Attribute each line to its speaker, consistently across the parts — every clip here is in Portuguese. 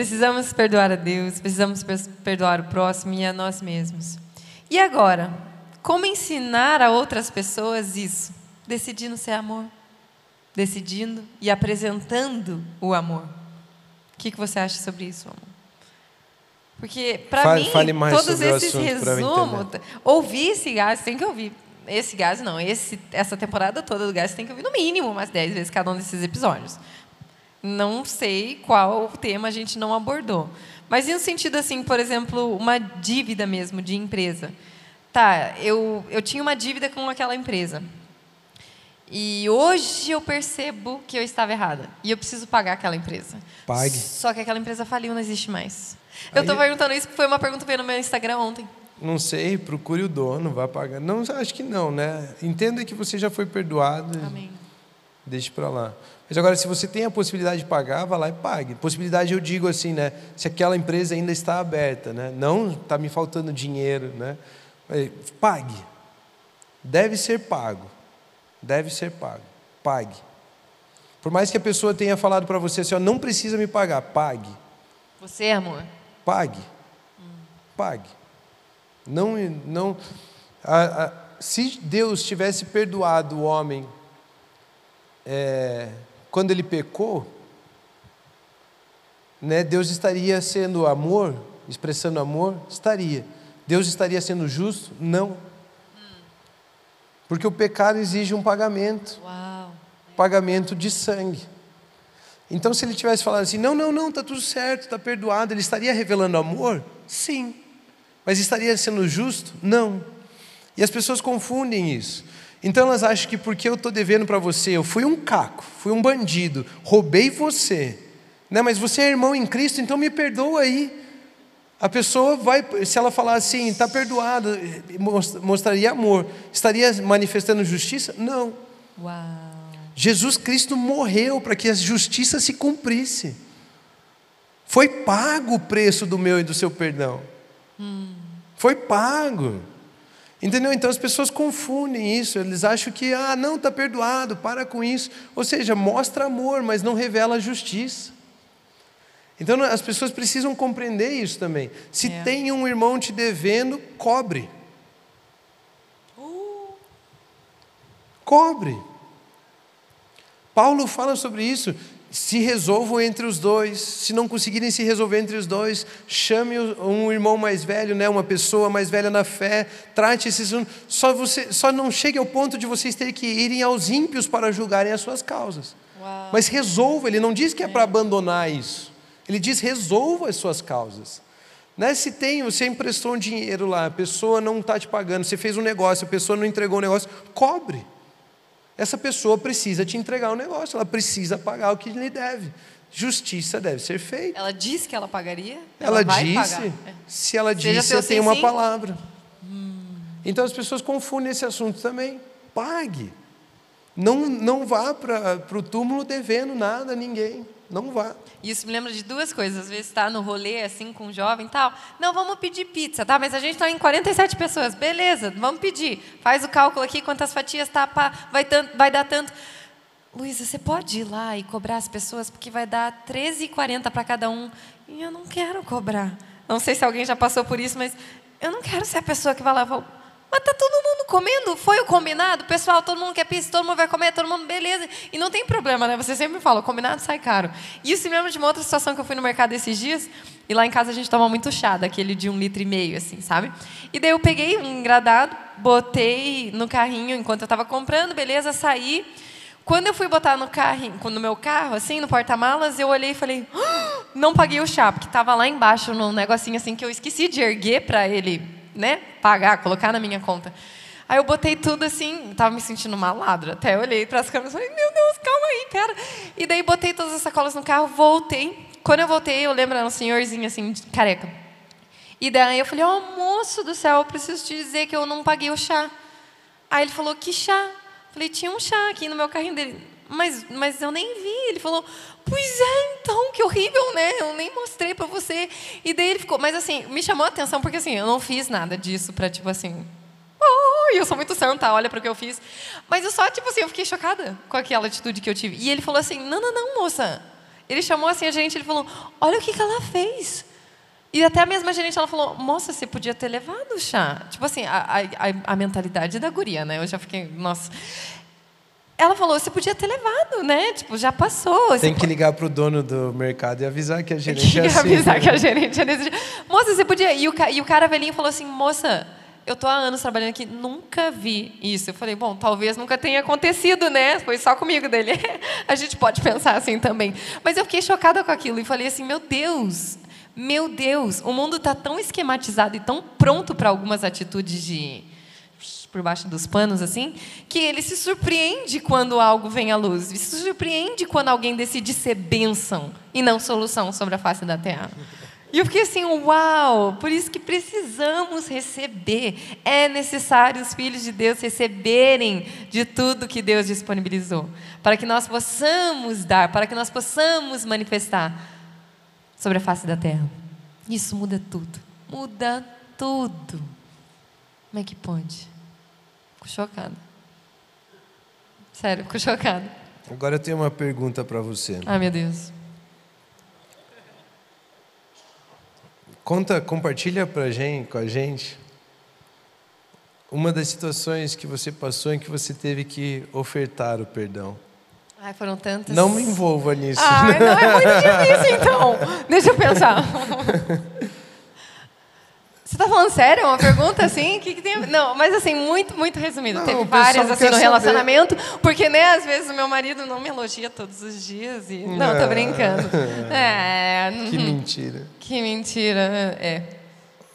Speaker 1: Precisamos perdoar a Deus, precisamos perdoar o próximo e a nós mesmos. E agora, como ensinar a outras pessoas isso? Decidindo ser amor, decidindo e apresentando o amor. O que, que você acha sobre isso, amor? Porque, para mim,
Speaker 2: fale
Speaker 1: todos esses resumos. Ouvir esse gás, tem que ouvir. Esse gás, não. Esse, essa temporada toda do gás tem que ouvir no mínimo umas 10 vezes cada um desses episódios. Não sei qual tema a gente não abordou. Mas em um sentido assim, por exemplo, uma dívida mesmo de empresa. Tá, eu, eu tinha uma dívida com aquela empresa. E hoje eu percebo que eu estava errada. E eu preciso pagar aquela empresa.
Speaker 2: Pague.
Speaker 1: Só que aquela empresa faliu, não existe mais. Eu estou perguntando isso porque foi uma pergunta que veio no meu Instagram ontem.
Speaker 2: Não sei, procure o dono, vá pagar. Não, acho que não, né? Entenda que você já foi perdoado.
Speaker 1: Amém.
Speaker 2: Deixe para lá. Mas agora, se você tem a possibilidade de pagar, vá lá e pague. Possibilidade, eu digo assim, né? Se aquela empresa ainda está aberta, né? Não está me faltando dinheiro, né? Pague. Deve ser pago. Deve ser pago. Pague. Por mais que a pessoa tenha falado para você assim, ó, não precisa me pagar, pague.
Speaker 1: Você, amor?
Speaker 2: Pague. Pague. Não, não. A, a, se Deus tivesse perdoado o homem é, quando ele pecou, né, Deus estaria sendo amor, expressando amor? Estaria. Deus estaria sendo justo? Não. Porque o pecado exige um pagamento.
Speaker 1: Uau.
Speaker 2: Pagamento de sangue. Então, se ele tivesse falado assim, não, não, não, está tudo certo, está perdoado, ele estaria revelando amor? Sim. Mas estaria sendo justo? Não. E as pessoas confundem isso. Então elas acham que porque eu estou devendo para você, eu fui um caco, fui um bandido, roubei você, né? mas você é irmão em Cristo, então me perdoa aí. A pessoa vai, se ela falar assim, está perdoado, mostraria amor, estaria manifestando justiça? Não.
Speaker 1: Uau.
Speaker 2: Jesus Cristo morreu para que a justiça se cumprisse. Foi pago o preço do meu e do seu perdão.
Speaker 1: Hum.
Speaker 2: Foi pago. Entendeu? Então as pessoas confundem isso, eles acham que, ah, não, está perdoado, para com isso. Ou seja, mostra amor, mas não revela justiça. Então as pessoas precisam compreender isso também. Se é. tem um irmão te devendo, cobre.
Speaker 1: Uh.
Speaker 2: Cobre. Paulo fala sobre isso se resolvam entre os dois. Se não conseguirem se resolver entre os dois, chame um irmão mais velho, né, uma pessoa mais velha na fé, trate esses. Só, você, só não chegue ao ponto de vocês terem que irem aos ímpios para julgarem as suas causas.
Speaker 1: Uau.
Speaker 2: Mas resolva, ele não diz que é, é. para abandonar isso. Ele diz resolva as suas causas. Né? Se tem, você emprestou um dinheiro lá, a pessoa não está te pagando, você fez um negócio, a pessoa não entregou o um negócio, cobre essa pessoa precisa te entregar o um negócio, ela precisa pagar o que lhe deve. Justiça deve ser feita.
Speaker 1: Ela disse que ela pagaria?
Speaker 2: Ela, ela disse. Pagar. É. Se ela disse, eu tenho uma palavra.
Speaker 1: Hum.
Speaker 2: Então as pessoas confundem esse assunto também. Pague. Não, não vá para o túmulo devendo nada a ninguém. Não vá.
Speaker 1: Isso me lembra de duas coisas. Às vezes está no rolê assim com um jovem e tal. Não, vamos pedir pizza, tá? Mas a gente está em 47 pessoas. Beleza, vamos pedir. Faz o cálculo aqui, quantas fatias tá, pá, vai, tanto, vai dar tanto. Luísa, você pode ir lá e cobrar as pessoas, porque vai dar 13,40 para cada um. E eu não quero cobrar. Não sei se alguém já passou por isso, mas eu não quero ser a pessoa que vai lá e fala, mas tá todo mundo comendo, foi o combinado, pessoal, todo mundo quer pizza, todo mundo vai comer, todo mundo, beleza. E não tem problema, né? Você sempre fala, o combinado sai caro. E isso me lembra de uma outra situação que eu fui no mercado esses dias, e lá em casa a gente toma muito chá, daquele de um litro e meio, assim, sabe? E daí eu peguei um engradado, botei no carrinho enquanto eu estava comprando, beleza, saí. Quando eu fui botar no carrinho, no meu carro, assim, no porta-malas, eu olhei e falei, ah, não paguei o chá, porque estava lá embaixo num negocinho assim que eu esqueci de erguer para ele né, pagar, colocar na minha conta. Aí eu botei tudo assim, estava me sentindo uma ladra. Até olhei para as câmeras e falei, meu Deus, calma aí, cara. E daí botei todas as sacolas no carro, voltei. Quando eu voltei, eu lembro, era um senhorzinho assim, careca. E daí eu falei, oh, moço do céu, eu preciso te dizer que eu não paguei o chá. Aí ele falou, que chá? Eu falei, tinha um chá aqui no meu carrinho dele. Mas, mas eu nem vi. Ele falou, pois é, então, que horrível, né? Eu nem mostrei para você. E daí ele ficou, mas assim, me chamou a atenção porque assim, eu não fiz nada disso para tipo assim, oh, eu sou muito santa, olha para o que eu fiz. Mas eu só, tipo assim, eu fiquei chocada com aquela atitude que eu tive. E ele falou assim, não, não, não, moça. Ele chamou assim a gente, ele falou, olha o que, que ela fez. E até a mesma gerente, ela falou, moça, você podia ter levado o chá. Tipo assim, a, a, a mentalidade da guria, né? Eu já fiquei, nossa ela falou, você podia ter levado, né? Tipo, já passou.
Speaker 2: Tem que ligar para o dono do mercado e avisar que a gerente
Speaker 1: Tem
Speaker 2: que é assim.
Speaker 1: avisar
Speaker 2: né?
Speaker 1: que a gerente é desse jeito. Moça, você podia... E o, e o cara velhinho falou assim, moça, eu tô há anos trabalhando aqui, nunca vi isso. Eu falei, bom, talvez nunca tenha acontecido, né? Foi só comigo dele. a gente pode pensar assim também. Mas eu fiquei chocada com aquilo e falei assim, meu Deus, meu Deus, o mundo está tão esquematizado e tão pronto para algumas atitudes de por baixo dos panos, assim, que ele se surpreende quando algo vem à luz. Ele se surpreende quando alguém decide ser bênção e não solução sobre a face da terra. E eu fiquei assim, uau! Por isso que precisamos receber. É necessário os filhos de Deus receberem de tudo que Deus disponibilizou, para que nós possamos dar, para que nós possamos manifestar sobre a face da terra. Isso muda tudo. Muda tudo. Como é que pode? Fico chocada. Sério, fico chocada.
Speaker 2: Agora eu tenho uma pergunta para você.
Speaker 1: Ai, meu Deus.
Speaker 2: Conta, compartilha pra gente, com a gente uma das situações que você passou em que você teve que ofertar o perdão.
Speaker 1: Ai, foram tantas.
Speaker 2: Não me envolva nisso.
Speaker 1: Ai, não é muito difícil, então. Deixa eu pensar. Você está falando sério? Uma pergunta assim? que, que tem? Não, mas assim, muito, muito resumido.
Speaker 2: Não,
Speaker 1: Teve
Speaker 2: o
Speaker 1: várias assim no
Speaker 2: saber.
Speaker 1: relacionamento, porque né, às vezes o meu marido não me elogia todos os dias e não, tô
Speaker 2: Ah.
Speaker 1: brincando. É,
Speaker 2: Que
Speaker 1: uhum.
Speaker 2: mentira.
Speaker 1: que mentira, é.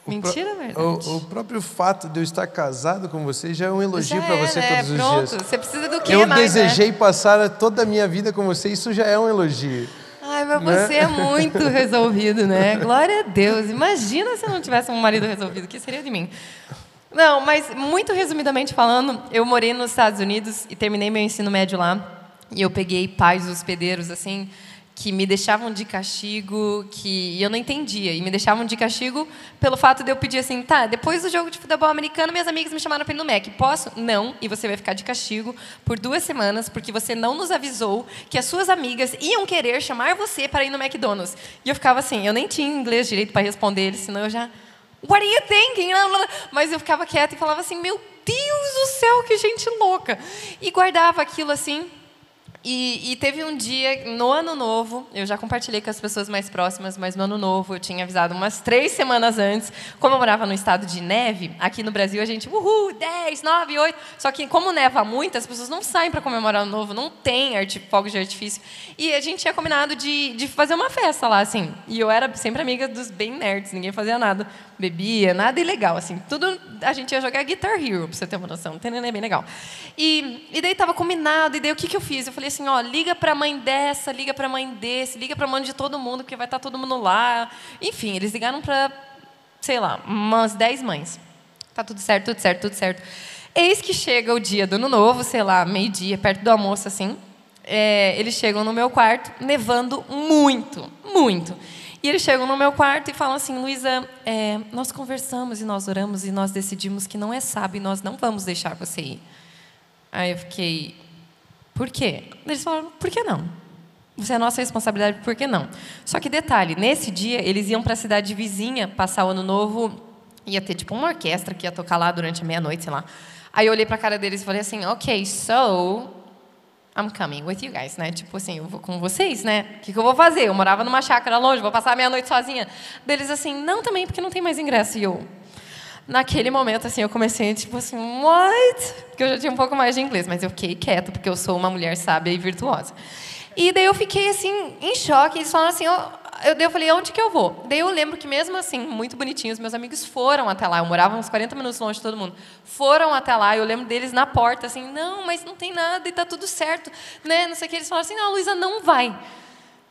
Speaker 1: Mentira,
Speaker 2: O,
Speaker 1: verdade.
Speaker 2: o próprio fato de eu estar casado com você já é um elogio para
Speaker 1: é,
Speaker 2: você
Speaker 1: né?
Speaker 2: todos os
Speaker 1: Pronto,
Speaker 2: dias.
Speaker 1: Você precisa do que
Speaker 2: Eu
Speaker 1: mais, né?
Speaker 2: desejei passar toda a minha vida com você, isso já é um elogio.
Speaker 1: Ai, mas
Speaker 2: Né?
Speaker 1: você é muito resolvido, né? Glória a Deus. Imagina se eu não tivesse um marido resolvido. O que seria de mim? Não, mas muito resumidamente falando, eu morei nos Estados Unidos e terminei meu ensino médio lá. E eu peguei pais hospedeiros, assim, que me deixavam de castigo, que eu não entendia. E me deixavam de castigo pelo fato de eu pedir assim, tá, depois do jogo de futebol americano, minhas amigas me chamaram para ir no Mac. Posso? Não. E você vai ficar de castigo por duas semanas, porque você não nos avisou que as suas amigas iam querer chamar você para ir no McDonald's. E eu ficava assim, eu nem tinha inglês direito para responder eles, senão eu já... What are you thinking? Mas eu ficava quieta e falava assim, meu Deus do céu, que gente louca. E guardava aquilo assim, e, e teve um dia, no ano novo, eu já compartilhei com as pessoas mais próximas, mas no ano novo eu tinha avisado umas três semanas antes. Como eu morava no estado de neve, aqui no Brasil a gente, uhul, 10, 9, 8. Só que como neva muito, as pessoas não saem para comemorar o novo, não tem arti- fogos de artifício. E a gente tinha combinado de, de fazer uma festa lá, assim. E eu era sempre amiga dos bem nerds, ninguém fazia nada. Bebia, nada ilegal, assim. Tudo a gente ia jogar Guitar Hero, pra você ter uma noção. Tem é bem legal. E, e daí tava combinado, e daí o que, que eu fiz? Eu falei assim, ó, liga pra mãe dessa, liga pra mãe desse, liga pra mãe de todo mundo, porque vai estar todo mundo lá. Enfim, eles ligaram pra, sei lá, umas 10 mães. Tá tudo certo, tudo certo, tudo certo. Eis que chega o dia do ano novo, sei lá, meio-dia, perto do almoço, assim. É, eles chegam no meu quarto, nevando muito, muito. E eles chegam no meu quarto e falam assim, Luísa, é, nós conversamos e nós oramos e nós decidimos que não é sábio e nós não vamos deixar você ir. Aí eu fiquei, por quê? Eles falaram, por que não? Você é nossa responsabilidade, por que não? Só que detalhe, nesse dia eles iam para a cidade vizinha passar o ano novo, ia ter tipo uma orquestra que ia tocar lá durante a meia-noite, sei lá. Aí eu olhei para a cara deles e falei assim, ok, so I'm coming with you guys, né? Tipo assim, eu vou com vocês, né? O que, que eu vou fazer? Eu morava numa chácara longe, vou passar a meia-noite sozinha. Deles assim, não também, porque não tem mais ingresso. E eu, naquele momento, assim, eu comecei, tipo assim, what? Porque eu já tinha um pouco mais de inglês, mas eu fiquei quieta, porque eu sou uma mulher sábia e virtuosa. E daí eu fiquei, assim, em choque. Eles falaram assim, ó, eu, eu falei, onde que eu vou? Daí eu lembro que mesmo assim, muito bonitinhos, meus amigos foram até lá. Eu morava uns 40 minutos longe de todo mundo. Foram até lá, eu lembro deles na porta, assim, não, mas não tem nada e tá tudo certo, né? Não sei o que. Eles falaram assim, não, Luísa, não vai.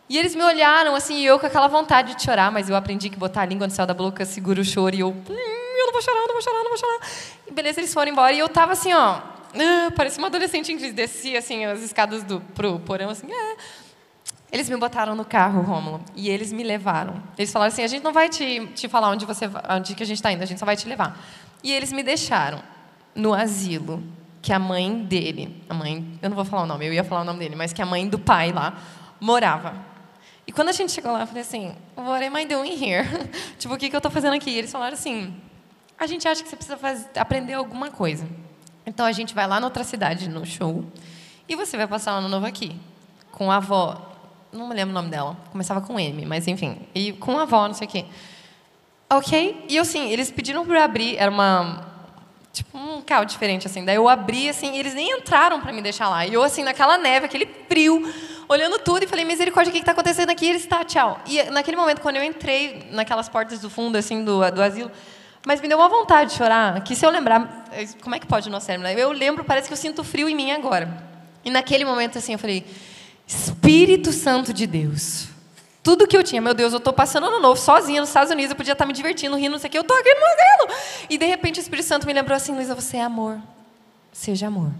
Speaker 1: E eles me olharam assim, e eu com aquela vontade de chorar, mas eu aprendi que botar a língua no céu da boca segura o choro, e eu, hum, eu não vou chorar, não vou chorar, não vou chorar. E beleza, eles foram embora, e eu tava assim, ó, ah, parecia uma adolescente em crise, descia assim as escadas do pro porão, assim, é. Eles me botaram no carro, Rômulo, e eles me levaram. Eles falaram assim, a gente não vai te, te falar onde, você, onde que a gente está indo, a gente só vai te levar. E eles me deixaram no asilo, que a mãe dele, a mãe, eu não vou falar o nome, eu ia falar o nome dele, mas que a mãe do pai lá morava. E quando a gente chegou lá, eu falei assim, what am I doing here? tipo, o que, que eu estou fazendo aqui? E eles falaram assim, a gente acha que você precisa fazer, aprender alguma coisa. Então a gente vai lá na outra cidade, no show, e você vai passar o ano novo aqui, com a avó, não me lembro o nome dela, começava com M, mas enfim, e com a avó, não sei o quê. Ok? E assim, eles pediram para eu abrir, era uma, tipo um carro diferente assim. Daí eu abri assim, e eles nem entraram para me deixar lá. E eu assim naquela neve, aquele frio, olhando tudo e falei: "Misericórdia, o que está acontecendo aqui?" E eles tá, tchau. E naquele momento quando eu entrei naquelas portas do fundo assim do, do asilo, mas me deu uma vontade de chorar, que se eu lembrar, como é que pode o nosso cérebro? Né? Eu lembro, parece que eu sinto frio em mim agora. E naquele momento assim eu falei: "Espírito Santo de Deus, tudo que eu tinha, meu Deus, eu estou passando ano novo sozinha nos Estados Unidos, eu podia estar me divertindo, rindo, não sei o que, eu estou aqui modelo. E de repente o Espírito Santo me lembrou assim, Luísa, você é amor, seja amor.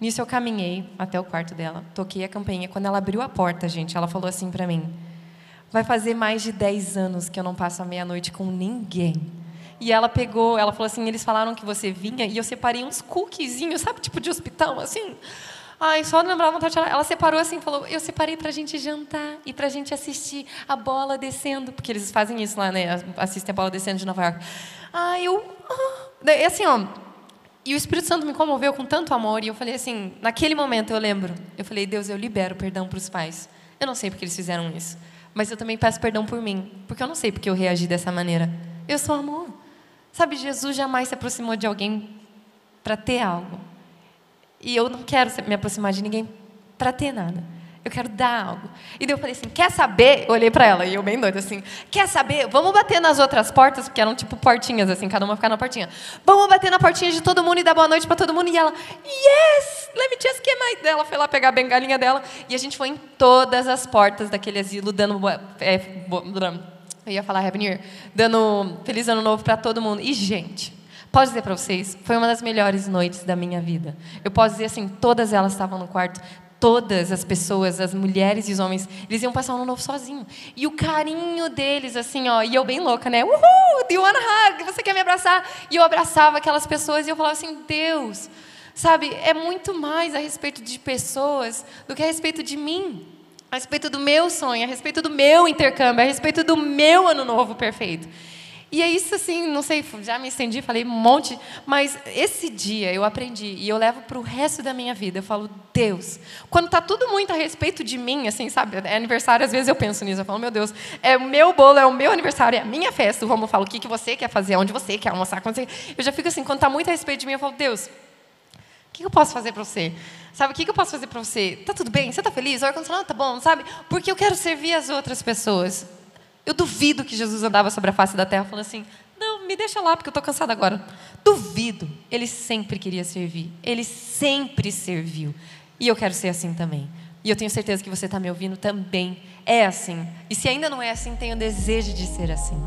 Speaker 1: Nisso eu caminhei até o quarto dela, toquei a campainha. Quando ela abriu a porta, gente, ela falou assim para mim: Vai fazer mais de 10 anos que eu não passo a meia-noite com ninguém. E ela pegou, ela falou assim: eles falaram que você vinha e eu separei uns cookiezinhos, sabe, tipo de hospital, assim. Ai, só lembrava vontade de chorar. Ela separou assim, falou: Eu separei para a gente jantar e para a gente assistir a bola descendo, porque eles fazem isso lá, né? Assistem a bola descendo de Nova York. Ai, eu. Ah. Assim, ó. E o Espírito Santo me comoveu com tanto amor, e eu falei assim: naquele momento eu lembro, eu falei, Deus, eu libero perdão para os pais. Eu não sei porque eles fizeram isso, mas eu também peço perdão por mim, porque eu não sei porque eu reagi dessa maneira. Eu sou amor. Sabe, Jesus jamais se aproximou de alguém para ter algo. E eu não quero me aproximar de ninguém para ter nada. Eu quero dar algo. E daí eu falei assim: quer saber? Olhei para ela e eu bem doida assim: quer saber? Vamos bater nas outras portas, porque eram tipo portinhas, assim, cada uma ficava na portinha. Vamos bater na portinha de todo mundo e dar boa noite para todo mundo. E ela, yes! Let me just get my. Ela foi lá pegar a bengalinha dela. E a gente foi em todas as portas daquele asilo, dando. É, eu ia falar Happy dando Feliz Ano Novo para todo mundo. E, gente, Posso dizer para vocês, foi uma das melhores noites da minha vida. Eu posso dizer assim, todas elas estavam no quarto, todas as pessoas, as mulheres e os homens, eles iam passar um ano novo sozinho. E o carinho deles, assim, ó, e eu bem louca, né? Uhul, do you wanna hug? Você quer me abraçar? E eu abraçava aquelas pessoas e eu falava assim, Deus, sabe, é muito mais a respeito de pessoas do que a respeito de mim. A respeito do meu sonho, a respeito do meu intercâmbio, a respeito do meu ano novo perfeito. E é isso assim, não sei, já me estendi, falei um monte, mas esse dia eu aprendi e eu levo para o resto da minha vida. Eu falo, Deus, quando está tudo muito a respeito de mim, assim, sabe? É aniversário, às vezes eu penso nisso, eu falo, meu Deus, é o meu bolo, é o meu aniversário, é a minha festa. O Romulo fala, o que, que você quer fazer, onde você quer almoçar, quando você... Eu já fico assim, quando está muito a respeito de mim, eu falo, Deus, o que eu posso fazer para você? Sabe, o que eu posso fazer para você? Tá tudo bem? Você tá feliz? O ar-condicionado tá bom, sabe? Porque eu quero servir as outras pessoas. Eu duvido que Jesus andava sobre a face da terra falando assim: não, me deixa lá porque eu estou cansado agora. Duvido. Ele sempre queria servir. Ele sempre serviu. E eu quero ser assim também. E eu tenho certeza que você está me ouvindo também. É assim. E se ainda não é assim, tenho desejo de ser assim.